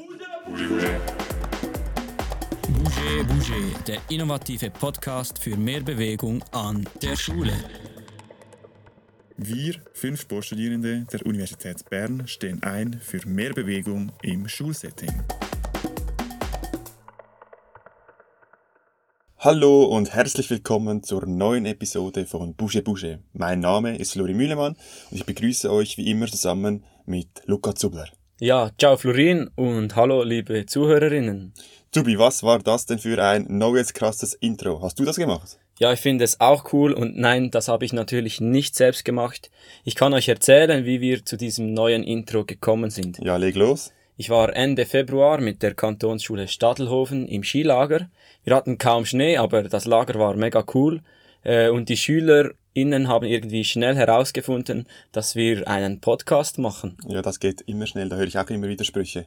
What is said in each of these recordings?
Bouger Bouger, der innovative Podcast für mehr Bewegung an der Schule. Wir, fünf Sportstudierende der Universität Bern, stehen ein für mehr Bewegung im Schulsetting. Hallo und herzlich willkommen zur neuen Episode von Bouge Bouge. Mein Name ist Flori Mühlemann und ich begrüße euch wie immer zusammen mit Luca Zubler. Ja, ciao Florin und hallo liebe Zuhörerinnen. Zubi, was war das denn für ein neues krasses Intro? Hast du das gemacht? Ja, ich finde es auch cool und nein, das habe ich natürlich nicht selbst gemacht. Ich kann euch erzählen, wie wir zu diesem neuen Intro gekommen sind. Ja, leg los. Ich war Ende Februar mit der Kantonsschule Stadelhofen im Skilager. Wir hatten kaum Schnee, aber das Lager war mega cool. Äh, und die SchülerInnen haben irgendwie schnell herausgefunden, dass wir einen Podcast machen. Ja, das geht immer schnell, da höre ich auch immer Widersprüche.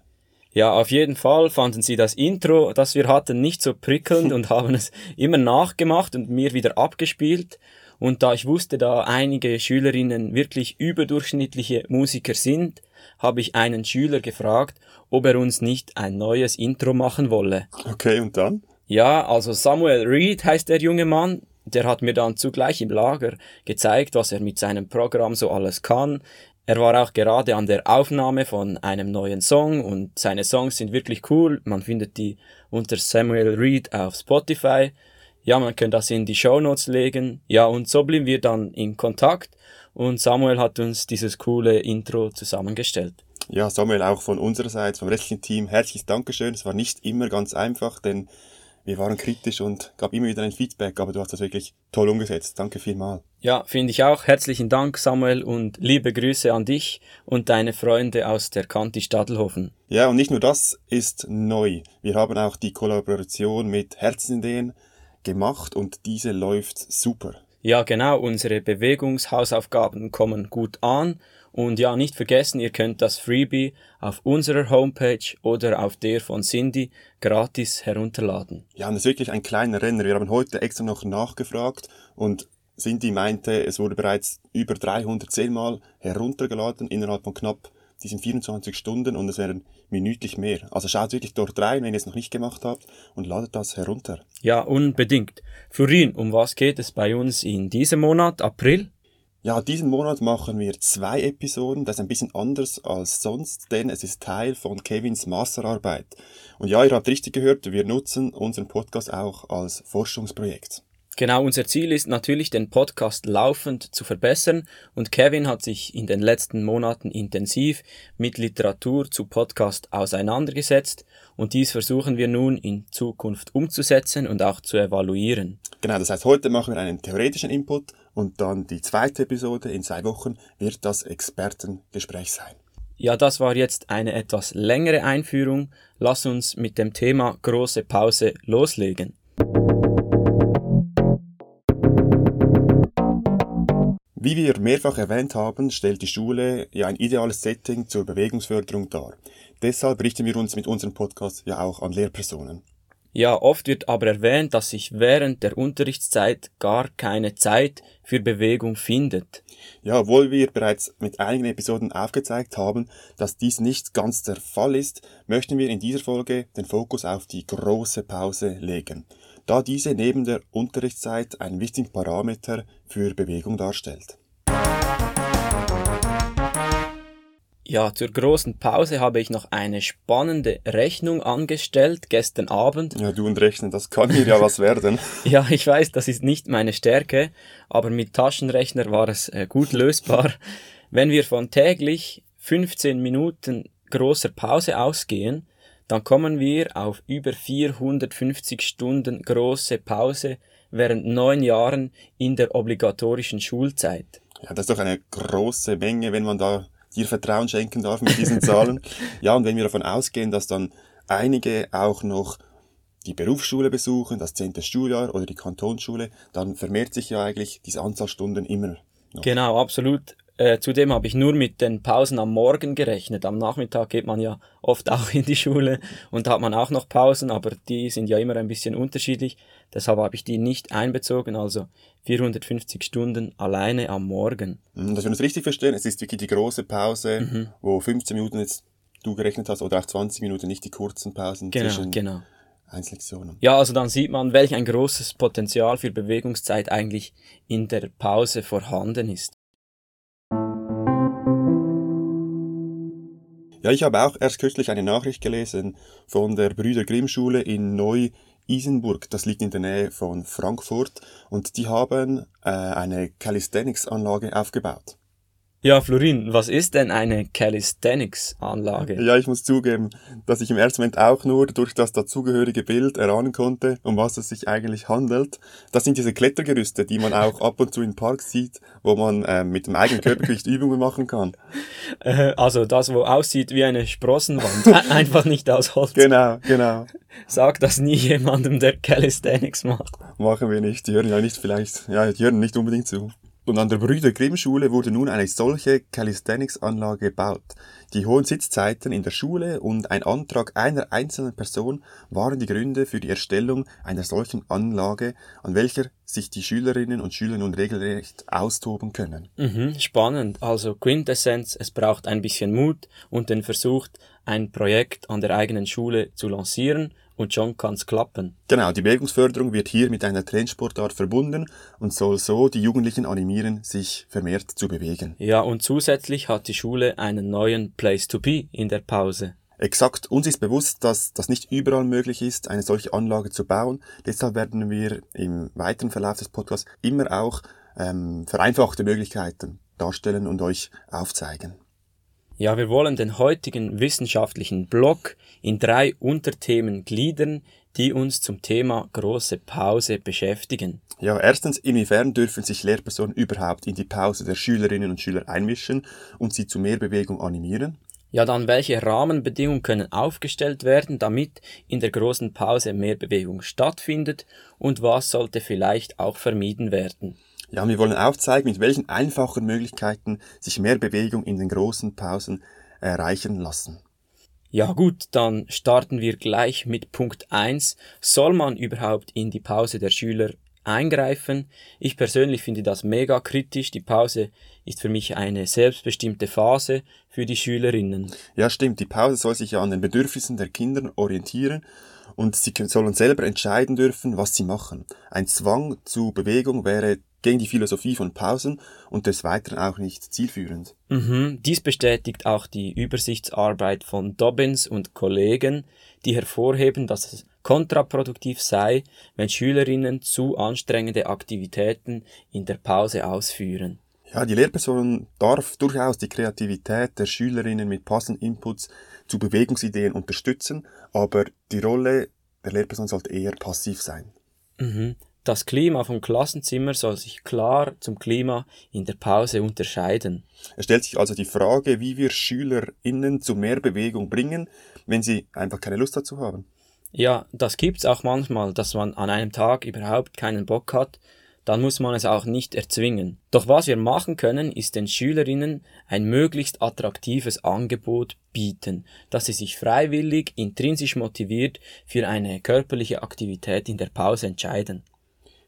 Ja, auf jeden Fall fanden sie das Intro, das wir hatten, nicht so prickelnd und haben es immer nachgemacht und mir wieder abgespielt. Und da ich wusste, da einige Schülerinnen wirklich überdurchschnittliche Musiker sind, habe ich einen Schüler gefragt, ob er uns nicht ein neues Intro machen wolle. Okay, und dann? Ja, also Samuel Reed heißt der junge Mann. Der hat mir dann zugleich im Lager gezeigt, was er mit seinem Programm so alles kann. Er war auch gerade an der Aufnahme von einem neuen Song und seine Songs sind wirklich cool. Man findet die unter Samuel Reed auf Spotify. Ja, man kann das in die Show Notes legen. Ja, und so blieben wir dann in Kontakt und Samuel hat uns dieses coole Intro zusammengestellt. Ja, Samuel, auch von unserer Seite, vom restlichen Team, herzliches Dankeschön. Es war nicht immer ganz einfach, denn wir waren kritisch und gab immer wieder ein Feedback, aber du hast das wirklich toll umgesetzt. Danke vielmal. Ja, finde ich auch. Herzlichen Dank, Samuel, und liebe Grüße an dich und deine Freunde aus der Kanti Stadelhofen. Ja, und nicht nur das ist neu. Wir haben auch die Kollaboration mit Herzenideen gemacht und diese läuft super. Ja, genau, unsere Bewegungshausaufgaben kommen gut an und ja, nicht vergessen, ihr könnt das Freebie auf unserer Homepage oder auf der von Cindy gratis herunterladen. Ja, und das ist wirklich ein kleiner Renner. Wir haben heute extra noch nachgefragt und Cindy meinte, es wurde bereits über 310 Mal heruntergeladen innerhalb von knapp diesen 24 Stunden und es wären minütlich mehr. Also schaut wirklich dort rein, wenn ihr es noch nicht gemacht habt und ladet das herunter. Ja, unbedingt. Florin, um was geht es bei uns in diesem Monat, April? Ja, diesen Monat machen wir zwei Episoden. Das ist ein bisschen anders als sonst, denn es ist Teil von Kevins Masterarbeit. Und ja, ihr habt richtig gehört, wir nutzen unseren Podcast auch als Forschungsprojekt. Genau, unser Ziel ist natürlich, den Podcast laufend zu verbessern und Kevin hat sich in den letzten Monaten intensiv mit Literatur zu Podcast auseinandergesetzt und dies versuchen wir nun in Zukunft umzusetzen und auch zu evaluieren. Genau, das heißt, heute machen wir einen theoretischen Input und dann die zweite Episode in zwei Wochen wird das Expertengespräch sein. Ja, das war jetzt eine etwas längere Einführung. Lass uns mit dem Thema große Pause loslegen. Wie wir mehrfach erwähnt haben, stellt die Schule ja ein ideales Setting zur Bewegungsförderung dar. Deshalb richten wir uns mit unserem Podcast ja auch an Lehrpersonen. Ja, oft wird aber erwähnt, dass sich während der Unterrichtszeit gar keine Zeit für Bewegung findet. Ja, obwohl wir bereits mit einigen Episoden aufgezeigt haben, dass dies nicht ganz der Fall ist, möchten wir in dieser Folge den Fokus auf die große Pause legen, da diese neben der Unterrichtszeit einen wichtigen Parameter für Bewegung darstellt. Ja, zur großen Pause habe ich noch eine spannende Rechnung angestellt gestern Abend. Ja, du und Rechnen, das kann mir ja was werden. ja, ich weiß, das ist nicht meine Stärke, aber mit Taschenrechner war es äh, gut lösbar. Wenn wir von täglich 15 Minuten großer Pause ausgehen, dann kommen wir auf über 450 Stunden große Pause während neun Jahren in der obligatorischen Schulzeit. Ja, das ist doch eine große Menge, wenn man da dir Vertrauen schenken darf mit diesen Zahlen. ja, und wenn wir davon ausgehen, dass dann einige auch noch die Berufsschule besuchen, das zehnte Schuljahr oder die Kantonsschule, dann vermehrt sich ja eigentlich diese Anzahl Stunden immer. Noch. Genau, absolut. Äh, zudem habe ich nur mit den Pausen am Morgen gerechnet. Am Nachmittag geht man ja oft auch in die Schule und hat man auch noch Pausen, aber die sind ja immer ein bisschen unterschiedlich. Deshalb habe ich die nicht einbezogen, also 450 Stunden alleine am Morgen. Dass wir uns richtig verstehen, es ist wirklich die große Pause, mhm. wo 15 Minuten jetzt du gerechnet hast, oder auch 20 Minuten, nicht die kurzen Pausen Genau, zwischen genau. Einzellektionen. Ja, also dann sieht man, welch ein großes Potenzial für Bewegungszeit eigentlich in der Pause vorhanden ist. Ja, ich habe auch erst kürzlich eine Nachricht gelesen von der Brüder Grimm Schule in Neu-Isenburg. Das liegt in der Nähe von Frankfurt. Und die haben äh, eine Calisthenics-Anlage aufgebaut. Ja, Florin, was ist denn eine Calisthenics-Anlage? Ja, ich muss zugeben, dass ich im ersten Moment auch nur durch das dazugehörige Bild erahnen konnte, um was es sich eigentlich handelt. Das sind diese Klettergerüste, die man auch ab und zu in Parks sieht, wo man äh, mit dem eigenen Körpergewicht Übungen machen kann. Äh, also das, wo aussieht wie eine Sprossenwand, Ein- einfach nicht aus Holz. Genau, genau. Sag das nie jemandem, der Calisthenics macht. Machen wir nicht. Die hören ja nicht vielleicht, ja, die hören nicht unbedingt zu. Und an der Brüder Grimm Schule wurde nun eine solche Calisthenics-Anlage gebaut. Die hohen Sitzzeiten in der Schule und ein Antrag einer einzelnen Person waren die Gründe für die Erstellung einer solchen Anlage, an welcher sich die Schülerinnen und Schüler nun regelrecht austoben können. Mhm, spannend. Also Quintessenz, es braucht ein bisschen Mut und den Versuch, ein Projekt an der eigenen Schule zu lancieren und schon kann's klappen. Genau, die Bewegungsförderung wird hier mit einer Trendsportart verbunden und soll so die Jugendlichen animieren, sich vermehrt zu bewegen. Ja, und zusätzlich hat die Schule einen neuen Place to be in der Pause. Exakt, uns ist bewusst, dass das nicht überall möglich ist, eine solche Anlage zu bauen. Deshalb werden wir im weiteren Verlauf des Podcasts immer auch ähm, vereinfachte Möglichkeiten darstellen und euch aufzeigen. Ja, wir wollen den heutigen wissenschaftlichen Block in drei Unterthemen gliedern, die uns zum Thema große Pause beschäftigen. Ja, erstens, inwiefern dürfen sich Lehrpersonen überhaupt in die Pause der Schülerinnen und Schüler einmischen und sie zu mehr Bewegung animieren? Ja, dann welche Rahmenbedingungen können aufgestellt werden, damit in der großen Pause mehr Bewegung stattfindet und was sollte vielleicht auch vermieden werden? Ja, und wir wollen aufzeigen, mit welchen einfachen Möglichkeiten sich mehr Bewegung in den großen Pausen erreichen lassen. Ja gut, dann starten wir gleich mit Punkt 1. Soll man überhaupt in die Pause der Schüler eingreifen? Ich persönlich finde das mega kritisch. Die Pause ist für mich eine selbstbestimmte Phase für die Schülerinnen. Ja, stimmt. Die Pause soll sich ja an den Bedürfnissen der Kinder orientieren und sie sollen selber entscheiden dürfen, was sie machen. Ein Zwang zu Bewegung wäre gegen die Philosophie von Pausen und des Weiteren auch nicht zielführend. Mhm. Dies bestätigt auch die Übersichtsarbeit von Dobbins und Kollegen, die hervorheben, dass es kontraproduktiv sei, wenn Schülerinnen zu anstrengende Aktivitäten in der Pause ausführen. Ja, die Lehrperson darf durchaus die Kreativität der Schülerinnen mit passenden Inputs zu Bewegungsideen unterstützen, aber die Rolle der Lehrperson sollte eher passiv sein. Mhm. Das Klima vom Klassenzimmer soll sich klar zum Klima in der Pause unterscheiden. Es stellt sich also die Frage, wie wir SchülerInnen zu mehr Bewegung bringen, wenn sie einfach keine Lust dazu haben. Ja, das gibt's auch manchmal, dass man an einem Tag überhaupt keinen Bock hat, dann muss man es auch nicht erzwingen. Doch was wir machen können, ist den Schülerinnen ein möglichst attraktives Angebot bieten, dass sie sich freiwillig, intrinsisch motiviert für eine körperliche Aktivität in der Pause entscheiden.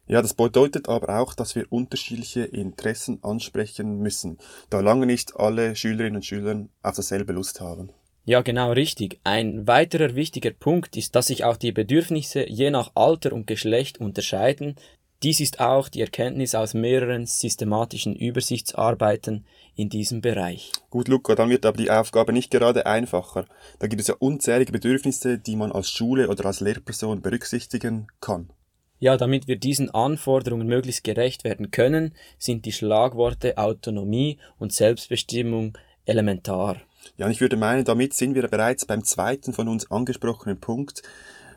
Ja, das bedeutet aber auch, dass wir unterschiedliche Interessen ansprechen müssen, da lange nicht alle Schülerinnen und Schüler auf dasselbe Lust haben. Ja, genau richtig. Ein weiterer wichtiger Punkt ist, dass sich auch die Bedürfnisse je nach Alter und Geschlecht unterscheiden. Dies ist auch die Erkenntnis aus mehreren systematischen Übersichtsarbeiten in diesem Bereich. Gut, Luca, dann wird aber die Aufgabe nicht gerade einfacher. Da gibt es ja unzählige Bedürfnisse, die man als Schule oder als Lehrperson berücksichtigen kann. Ja, damit wir diesen Anforderungen möglichst gerecht werden können, sind die Schlagworte Autonomie und Selbstbestimmung elementar. Ja, und ich würde meinen, damit sind wir bereits beim zweiten von uns angesprochenen Punkt,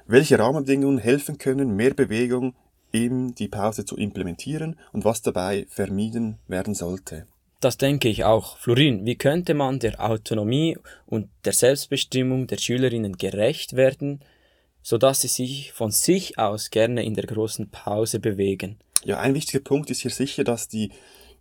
welche Rahmenbedingungen helfen können, mehr Bewegung in die Pause zu implementieren und was dabei vermieden werden sollte. Das denke ich auch. Florin, wie könnte man der Autonomie und der Selbstbestimmung der Schülerinnen gerecht werden, sodass sie sich von sich aus gerne in der großen Pause bewegen? Ja, ein wichtiger Punkt ist hier sicher, dass die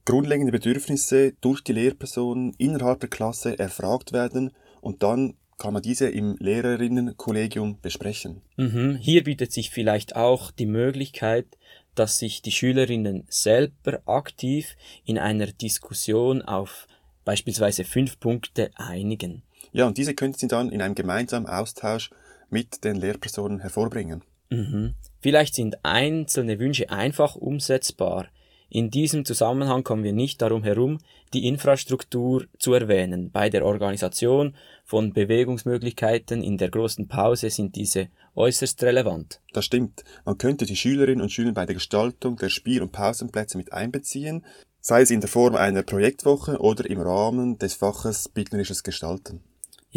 grundlegenden Bedürfnisse durch die Lehrpersonen innerhalb der Klasse erfragt werden und dann kann man diese im Lehrerinnenkollegium besprechen. Mhm. Hier bietet sich vielleicht auch die Möglichkeit, dass sich die Schülerinnen selber aktiv in einer Diskussion auf beispielsweise fünf Punkte einigen. Ja, und diese könnten Sie dann in einem gemeinsamen Austausch mit den Lehrpersonen hervorbringen. Mhm. Vielleicht sind einzelne Wünsche einfach umsetzbar. In diesem Zusammenhang kommen wir nicht darum herum, die Infrastruktur zu erwähnen. Bei der Organisation von Bewegungsmöglichkeiten in der großen Pause sind diese äußerst relevant. Das stimmt. Man könnte die Schülerinnen und Schüler bei der Gestaltung der Spiel- und Pausenplätze mit einbeziehen, sei es in der Form einer Projektwoche oder im Rahmen des Faches Bildnerisches Gestalten.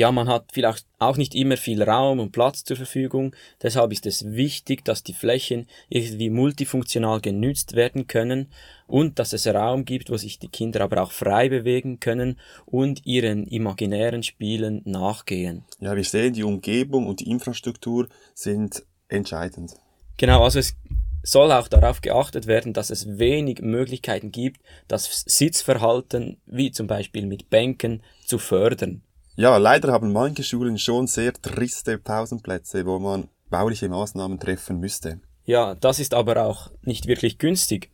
Ja, man hat vielleicht auch nicht immer viel Raum und Platz zur Verfügung, deshalb ist es wichtig, dass die Flächen irgendwie multifunktional genützt werden können und dass es Raum gibt, wo sich die Kinder aber auch frei bewegen können und ihren imaginären Spielen nachgehen. Ja, wir sehen, die Umgebung und die Infrastruktur sind entscheidend. Genau, also es soll auch darauf geachtet werden, dass es wenig Möglichkeiten gibt, das Sitzverhalten, wie zum Beispiel mit Bänken, zu fördern. Ja, leider haben manche Schulen schon sehr triste Pausenplätze, wo man bauliche Maßnahmen treffen müsste. Ja, das ist aber auch nicht wirklich günstig.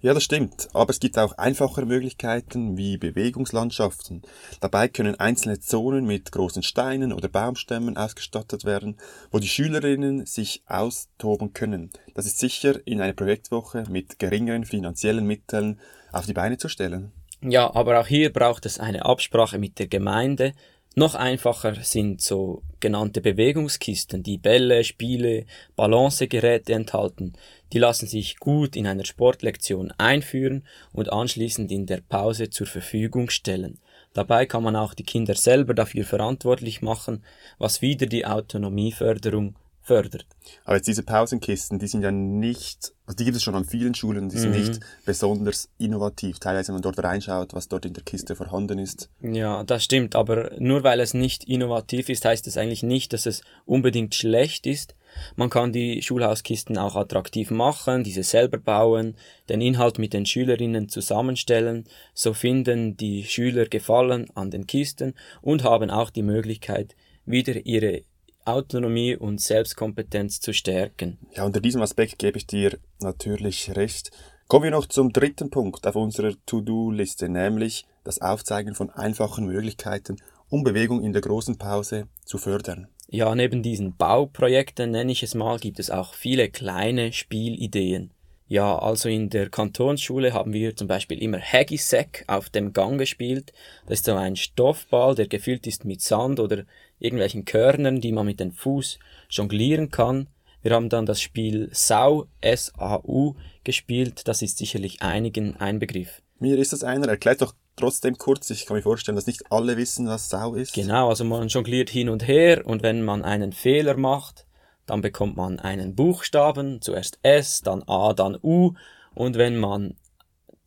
Ja, das stimmt. Aber es gibt auch einfachere Möglichkeiten wie Bewegungslandschaften. Dabei können einzelne Zonen mit großen Steinen oder Baumstämmen ausgestattet werden, wo die Schülerinnen sich austoben können. Das ist sicher in einer Projektwoche mit geringeren finanziellen Mitteln auf die Beine zu stellen. Ja, aber auch hier braucht es eine Absprache mit der Gemeinde, noch einfacher sind so genannte Bewegungskisten, die Bälle, Spiele, Balancegeräte enthalten. Die lassen sich gut in einer Sportlektion einführen und anschließend in der Pause zur Verfügung stellen. Dabei kann man auch die Kinder selber dafür verantwortlich machen, was wieder die Autonomieförderung fördert. Aber jetzt diese Pausenkisten, die sind ja nicht, also die gibt es schon an vielen Schulen, die sind mhm. nicht besonders innovativ. Teilweise, wenn man dort reinschaut, was dort in der Kiste vorhanden ist. Ja, das stimmt, aber nur weil es nicht innovativ ist, heißt es eigentlich nicht, dass es unbedingt schlecht ist. Man kann die Schulhauskisten auch attraktiv machen, diese selber bauen, den Inhalt mit den Schülerinnen zusammenstellen, so finden die Schüler Gefallen an den Kisten und haben auch die Möglichkeit, wieder ihre Autonomie und Selbstkompetenz zu stärken. Ja, unter diesem Aspekt gebe ich dir natürlich recht. Kommen wir noch zum dritten Punkt auf unserer To-Do-Liste, nämlich das Aufzeigen von einfachen Möglichkeiten, um Bewegung in der großen Pause zu fördern. Ja, neben diesen Bauprojekten, nenne ich es mal, gibt es auch viele kleine Spielideen. Ja, also in der Kantonsschule haben wir zum Beispiel immer Haggis-Sack auf dem Gang gespielt. Das ist so ein Stoffball, der gefüllt ist mit Sand oder irgendwelchen Körnern, die man mit dem Fuß jonglieren kann. Wir haben dann das Spiel Sau, S-A-U, gespielt. Das ist sicherlich einigen ein Begriff. Mir ist das einer. Erklärt doch trotzdem kurz. Ich kann mir vorstellen, dass nicht alle wissen, was Sau ist. Genau, also man jongliert hin und her und wenn man einen Fehler macht, dann bekommt man einen Buchstaben, zuerst S, dann A, dann U und wenn man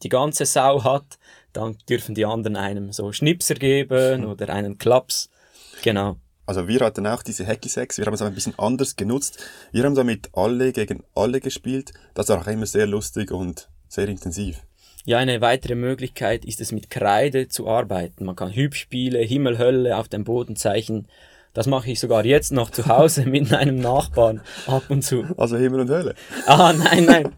die ganze Sau hat, dann dürfen die anderen einem so Schnipser geben oder einen Klaps. Genau. Also wir hatten auch diese Hacky Sacks, wir haben es aber ein bisschen anders genutzt. Wir haben damit alle gegen alle gespielt. Das war auch immer sehr lustig und sehr intensiv. Ja, eine weitere Möglichkeit ist es mit Kreide zu arbeiten. Man kann Hübspiele, Himmel, Hölle auf dem Boden zeichnen das mache ich sogar jetzt noch zu Hause mit einem Nachbarn ab und zu. Also Himmel und Hölle. Ah, nein, nein.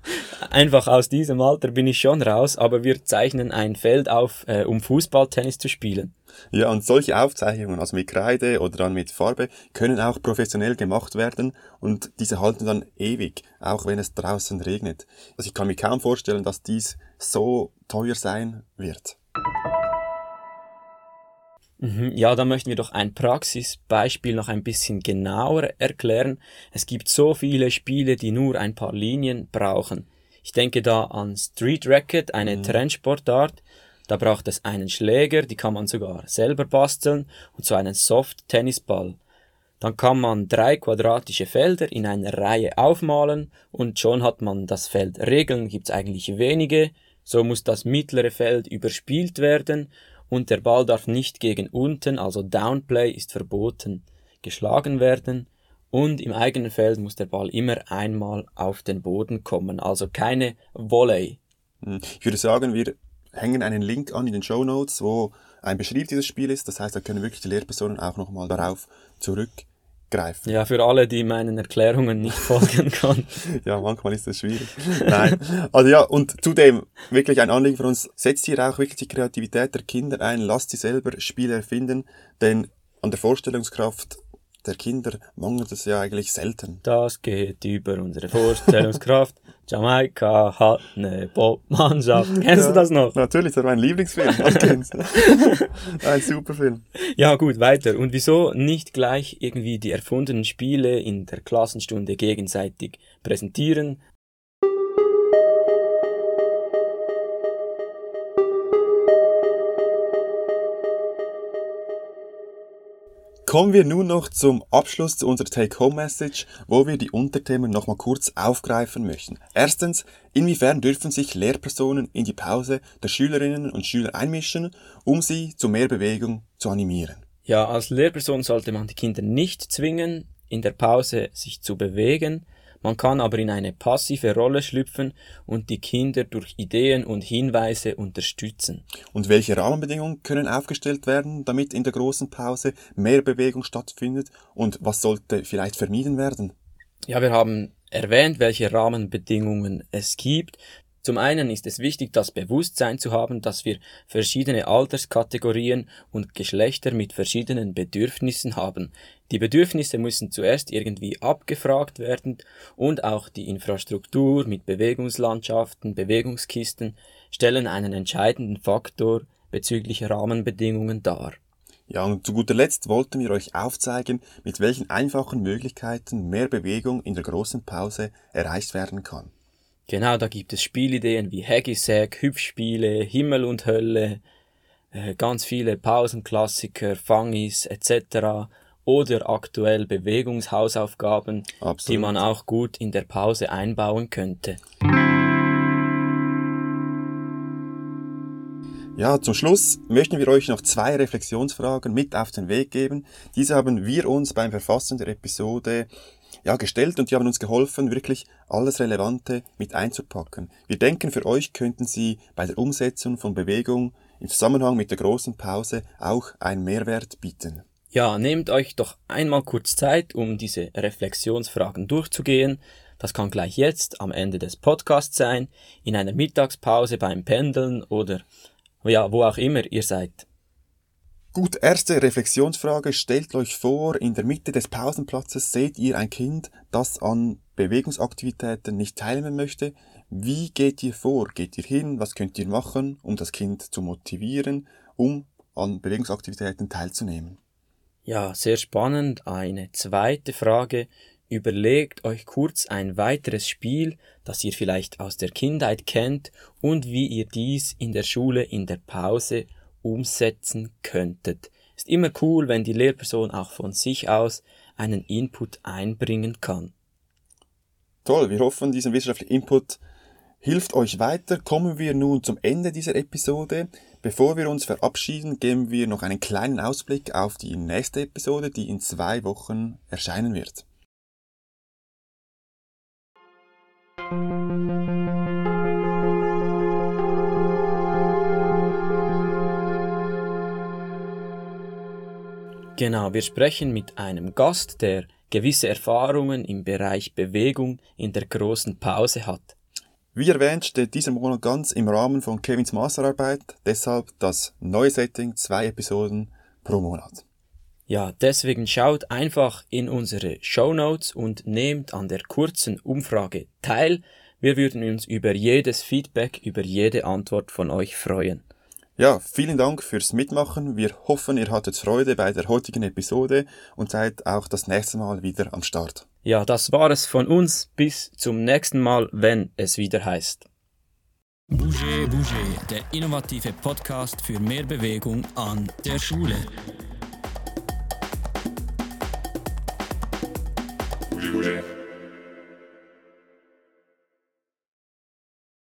Einfach aus diesem Alter bin ich schon raus, aber wir zeichnen ein Feld auf, äh, um Fußballtennis zu spielen. Ja, und solche Aufzeichnungen, also mit Kreide oder dann mit Farbe, können auch professionell gemacht werden und diese halten dann ewig, auch wenn es draußen regnet. Also ich kann mir kaum vorstellen, dass dies so teuer sein wird. Mhm, ja, da möchten wir doch ein Praxisbeispiel noch ein bisschen genauer erklären. Es gibt so viele Spiele, die nur ein paar Linien brauchen. Ich denke da an Street Racket, eine mhm. Trendsportart. Da braucht es einen Schläger, die kann man sogar selber basteln und so einen Soft-Tennisball. Dann kann man drei quadratische Felder in einer Reihe aufmalen und schon hat man das Feld. Regeln gibt's eigentlich wenige. So muss das mittlere Feld überspielt werden und der Ball darf nicht gegen unten, also Downplay ist verboten, geschlagen werden und im eigenen Feld muss der Ball immer einmal auf den Boden kommen, also keine Volley. Hm. Ich würde sagen, wir hängen einen Link an in den Show Notes, wo ein Beschrieb dieses Spiel ist. Das heißt, da können wirklich die Lehrpersonen auch nochmal darauf zurück greifen. Ja, für alle, die meinen Erklärungen nicht folgen können. ja, manchmal ist das schwierig. Nein. Also ja, und zudem wirklich ein Anliegen für uns, setzt hier auch wirklich die Kreativität der Kinder ein, lasst sie selber Spiele erfinden, denn an der Vorstellungskraft der Kinder mangelt es ja eigentlich selten. Das geht über unsere Vorstellungskraft. Jamaika hat eine Popmannschaft. Kennst ja, du das noch? Natürlich, das war mein Lieblingsfilm. Ein super Film. Ja, gut, weiter. Und wieso nicht gleich irgendwie die erfundenen Spiele in der Klassenstunde gegenseitig präsentieren, Kommen wir nun noch zum Abschluss zu unserer Take-Home-Message, wo wir die Unterthemen nochmal kurz aufgreifen möchten. Erstens, inwiefern dürfen sich Lehrpersonen in die Pause der Schülerinnen und Schüler einmischen, um sie zu mehr Bewegung zu animieren? Ja, als Lehrperson sollte man die Kinder nicht zwingen, in der Pause sich zu bewegen, man kann aber in eine passive Rolle schlüpfen und die Kinder durch Ideen und Hinweise unterstützen. Und welche Rahmenbedingungen können aufgestellt werden, damit in der großen Pause mehr Bewegung stattfindet und was sollte vielleicht vermieden werden? Ja, wir haben erwähnt, welche Rahmenbedingungen es gibt. Zum einen ist es wichtig, das Bewusstsein zu haben, dass wir verschiedene Alterskategorien und Geschlechter mit verschiedenen Bedürfnissen haben. Die Bedürfnisse müssen zuerst irgendwie abgefragt werden und auch die Infrastruktur mit Bewegungslandschaften, Bewegungskisten stellen einen entscheidenden Faktor bezüglich Rahmenbedingungen dar. Ja, und zu guter Letzt wollten wir euch aufzeigen, mit welchen einfachen Möglichkeiten mehr Bewegung in der großen Pause erreicht werden kann. Genau, da gibt es Spielideen wie Hacky-Sack, Hüpfspiele, Himmel und Hölle, äh, ganz viele Pausenklassiker, Fangis etc. Oder aktuell Bewegungshausaufgaben, Absolut. die man auch gut in der Pause einbauen könnte. Ja, zum Schluss möchten wir euch noch zwei Reflexionsfragen mit auf den Weg geben. Diese haben wir uns beim Verfassen der Episode ja, gestellt und die haben uns geholfen, wirklich alles Relevante mit einzupacken. Wir denken, für euch könnten sie bei der Umsetzung von Bewegung im Zusammenhang mit der großen Pause auch einen Mehrwert bieten. Ja, nehmt euch doch einmal kurz Zeit, um diese Reflexionsfragen durchzugehen. Das kann gleich jetzt am Ende des Podcasts sein, in einer Mittagspause beim Pendeln oder ja, wo auch immer ihr seid. Gut, erste Reflexionsfrage. Stellt euch vor, in der Mitte des Pausenplatzes seht ihr ein Kind, das an Bewegungsaktivitäten nicht teilnehmen möchte. Wie geht ihr vor? Geht ihr hin? Was könnt ihr machen, um das Kind zu motivieren, um an Bewegungsaktivitäten teilzunehmen? Ja, sehr spannend. Eine zweite Frage. Überlegt euch kurz ein weiteres Spiel, das ihr vielleicht aus der Kindheit kennt und wie ihr dies in der Schule in der Pause umsetzen könntet. Ist immer cool, wenn die Lehrperson auch von sich aus einen Input einbringen kann. Toll, wir hoffen, dieser wissenschaftliche Input hilft euch weiter. Kommen wir nun zum Ende dieser Episode. Bevor wir uns verabschieden, geben wir noch einen kleinen Ausblick auf die nächste Episode, die in zwei Wochen erscheinen wird. Genau, wir sprechen mit einem Gast, der gewisse Erfahrungen im Bereich Bewegung in der großen Pause hat. Wie erwähnt steht dieser Monat ganz im Rahmen von Kevins Masterarbeit, deshalb das neue Setting, zwei Episoden pro Monat. Ja, deswegen schaut einfach in unsere Show Notes und nehmt an der kurzen Umfrage teil. Wir würden uns über jedes Feedback, über jede Antwort von euch freuen. Ja, vielen Dank fürs Mitmachen. Wir hoffen, ihr hattet Freude bei der heutigen Episode und seid auch das nächste Mal wieder am Start. Ja, das war es von uns. Bis zum nächsten Mal, wenn es wieder heißt. Bouger Bouger, der innovative Podcast für mehr Bewegung an der Schule. Bouger.